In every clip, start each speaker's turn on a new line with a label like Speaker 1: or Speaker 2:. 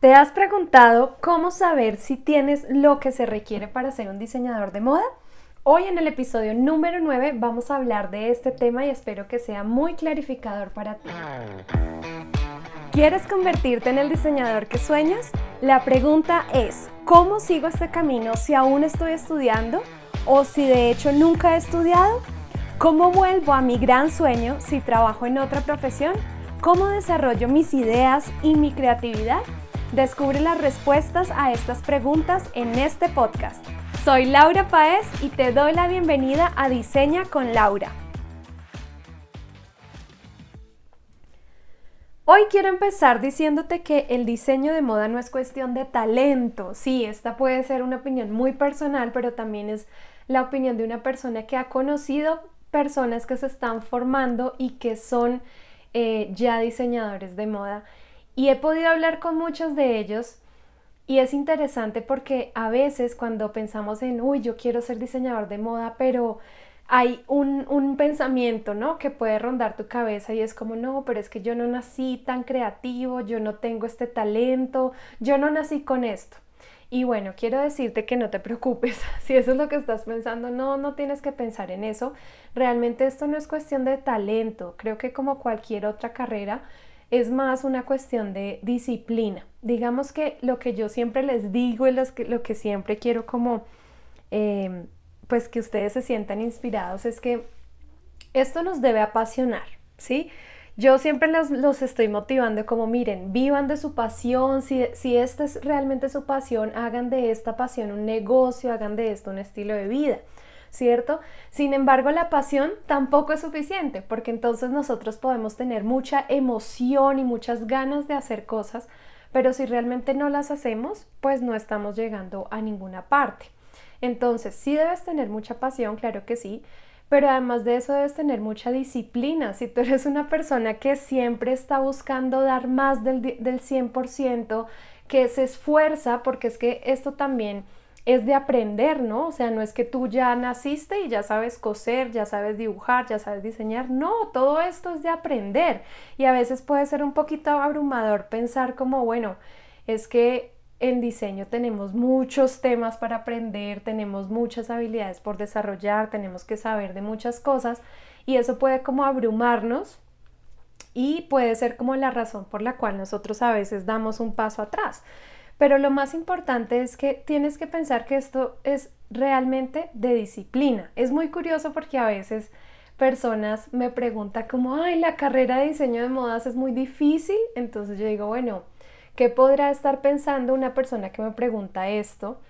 Speaker 1: ¿Te has preguntado cómo saber si tienes lo que se requiere para ser un diseñador de moda? Hoy en el episodio número 9 vamos a hablar de este tema y espero que sea muy clarificador para ti. ¿Quieres convertirte en el diseñador que sueñas? La pregunta es, ¿cómo sigo este camino si aún estoy estudiando o si de hecho nunca he estudiado? ¿Cómo vuelvo a mi gran sueño si trabajo en otra profesión? ¿Cómo desarrollo mis ideas y mi creatividad? Descubre las respuestas a estas preguntas en este podcast. Soy Laura Paez y te doy la bienvenida a Diseña con Laura. Hoy quiero empezar diciéndote que el diseño de moda no es cuestión de talento. Sí, esta puede ser una opinión muy personal, pero también es la opinión de una persona que ha conocido personas que se están formando y que son eh, ya diseñadores de moda y he podido hablar con muchos de ellos y es interesante porque a veces cuando pensamos en, uy, yo quiero ser diseñador de moda, pero hay un, un, pensamiento, ¿no? Que puede rondar tu cabeza y es como, no, pero es que yo no nací tan creativo, yo no tengo este talento, yo no nací con esto. Y bueno, quiero decirte que no te preocupes, si eso es lo que estás pensando, no, no tienes que pensar en eso. Realmente esto no es cuestión de talento, creo que como cualquier otra carrera, es más una cuestión de disciplina. Digamos que lo que yo siempre les digo y lo que siempre quiero como, em, pues que ustedes se sientan inspirados es que esto nos debe apasionar, ¿sí? Yo siempre los, estoy motivando como miren, vivan de su pasión, si, si esta es realmente su pasión, hagan de esta pasión un negocio, hagan de esto un estilo de vida. ¿Cierto? Sin embargo, la pasión tampoco es suficiente, porque entonces nosotros podemos tener mucha emoción y muchas ganas de hacer cosas, pero si realmente no las hacemos, pues no estamos llegando a ninguna parte. Entonces, sí debes tener mucha pasión, claro que sí, pero además de eso debes tener mucha disciplina. Si tú eres una persona que siempre está buscando dar más del, del 100%, que se esfuerza, porque es que esto también es de aprender, ¿no? O sea, no es que tú ya naciste y ya sabes coser, ya sabes dibujar, ya sabes diseñar, no, todo esto es de aprender y a veces puede ser un poquito abrumador pensar como, bueno, es que en diseño tenemos muchos temas para aprender, tenemos muchas habilidades por desarrollar, tenemos que saber de muchas cosas y eso puede como abrumarnos y puede ser como la razón por la cual nosotros a veces damos un paso atrás. Pero lo más importante es que tienes que pensar que esto es realmente de disciplina. Es muy curioso porque a veces personas me preguntan como, ay, la carrera de diseño de modas es muy difícil. Entonces yo digo, bueno, ¿qué podrá estar pensando una persona que me pregunta esto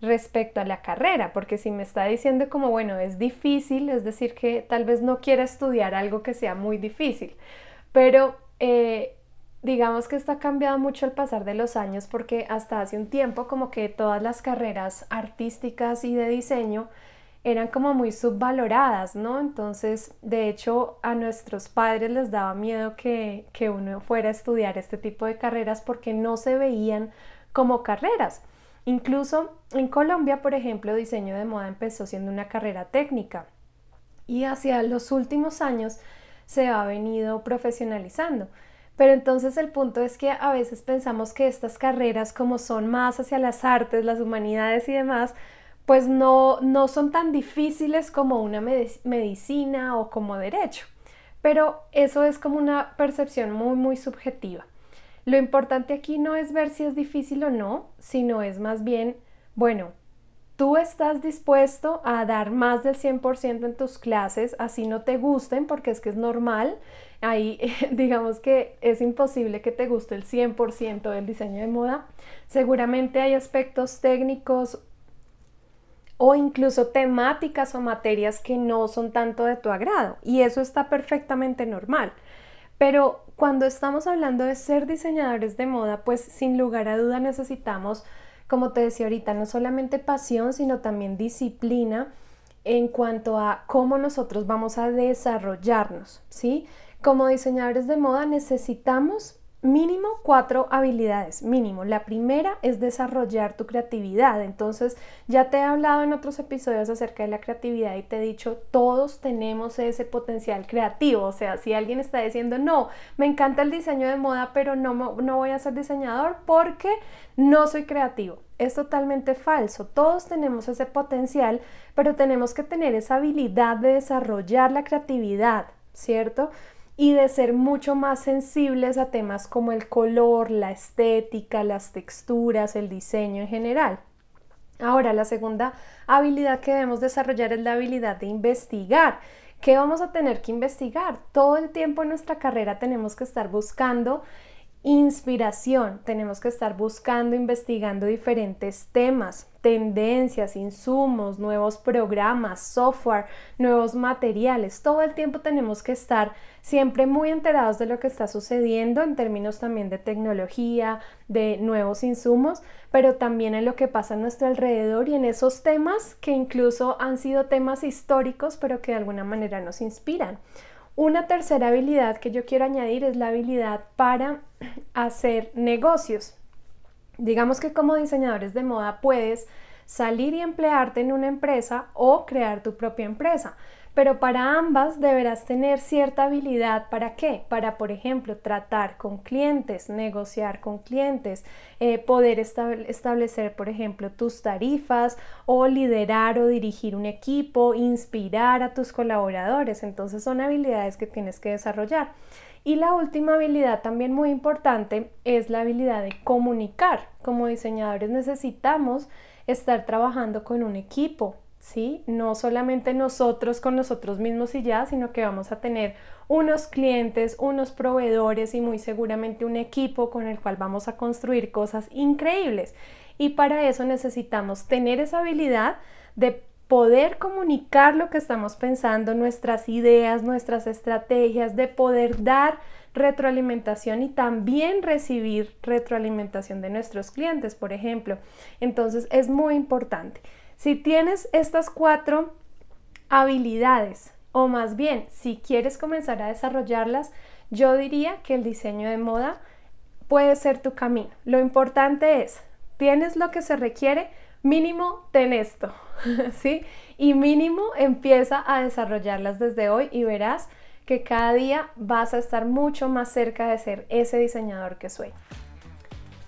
Speaker 1: respecto a la carrera? Porque si me está diciendo como, bueno, es difícil, es decir, que tal vez no quiera estudiar algo que sea muy difícil. Pero eh, digamos que esto cambiado mucho al pasar de los años porque hasta hace un tiempo como que todas las carreras artísticas y de diseño eran como muy subvaloradas, ¿no? Entonces, de hecho, a nuestros padres les daba miedo que, que uno fuera a estudiar este tipo de carreras porque no se veían como carreras. Incluso en Colombia, por ejemplo, diseño de moda empezó siendo una carrera técnica y hacia los últimos años se ha venido profesionalizando. Pero entonces el punto es que a veces pensamos que estas carreras como son más hacia las artes, las humanidades y demás, pues no, no son tan difíciles como una medicina o como derecho. Pero eso es como una percepción muy, muy subjetiva. Lo importante aquí no es ver si es difícil o no, sino es más bien, bueno, tú estás dispuesto a dar más del 100% en tus clases, así no te gusten, porque es que es normal. Ahí digamos que es imposible que te guste el 100% del diseño de moda. Seguramente hay aspectos técnicos o incluso temáticas o materias que no son tanto de tu agrado y eso está perfectamente normal. Pero cuando estamos hablando de ser diseñadores de moda, pues sin lugar a duda necesitamos como te decía ahorita, no solamente pasión, sino también disciplina en cuanto a cómo nosotros vamos a desarrollarnos, ¿sí? Como diseñadores de moda necesitamos mínimo cuatro habilidades, mínimo. La primera es desarrollar tu creatividad. Entonces, ya te he hablado en otros episodios acerca de la creatividad y te he dicho, todos tenemos ese potencial creativo. O sea, si alguien está diciendo, no, me encanta el diseño de moda, pero no, no voy a ser diseñador porque no soy creativo. Es totalmente falso. Todos tenemos ese potencial, pero tenemos que tener esa habilidad de desarrollar la creatividad, ¿cierto? Y de ser mucho más sensibles a temas como el color, la estética, las texturas, el diseño en general. Ahora, la segunda habilidad que debemos desarrollar es la habilidad de investigar. ¿Qué vamos a tener que investigar? Todo el tiempo en nuestra carrera tenemos que estar buscando inspiración. Tenemos que estar buscando, investigando diferentes temas, tendencias, insumos, nuevos programas, software, nuevos materiales. Todo el tiempo tenemos que estar siempre muy enterados de lo que está sucediendo en términos también de tecnología, de nuevos insumos, pero también en lo que pasa a nuestro alrededor y en esos temas que incluso han sido temas históricos, pero que de alguna manera nos inspiran. Una tercera habilidad que yo quiero añadir es la habilidad para hacer negocios. Digamos que como diseñadores de moda puedes salir y emplearte en una empresa o crear tu propia empresa. Pero para ambas deberás tener cierta habilidad. ¿Para qué? Para, por ejemplo, tratar con clientes, negociar con clientes, eh, poder establecer, por ejemplo, tus tarifas o liderar o dirigir un equipo, inspirar a tus colaboradores. Entonces son habilidades que tienes que desarrollar. Y la última habilidad también muy importante es la habilidad de comunicar. Como diseñadores necesitamos estar trabajando con un equipo, ¿sí? No solamente nosotros con nosotros mismos y ya, sino que vamos a tener unos clientes, unos proveedores y muy seguramente un equipo con el cual vamos a construir cosas increíbles. Y para eso necesitamos tener esa habilidad de poder comunicar lo que estamos pensando, nuestras ideas, nuestras estrategias, de poder dar retroalimentación y también recibir retroalimentación de nuestros clientes, por ejemplo. Entonces es muy importante. Si tienes estas cuatro habilidades, o más bien, si quieres comenzar a desarrollarlas, yo diría que el diseño de moda puede ser tu camino. Lo importante es, tienes lo que se requiere, mínimo ten esto, ¿sí? Y mínimo empieza a desarrollarlas desde hoy y verás que cada día vas a estar mucho más cerca de ser ese diseñador que soy.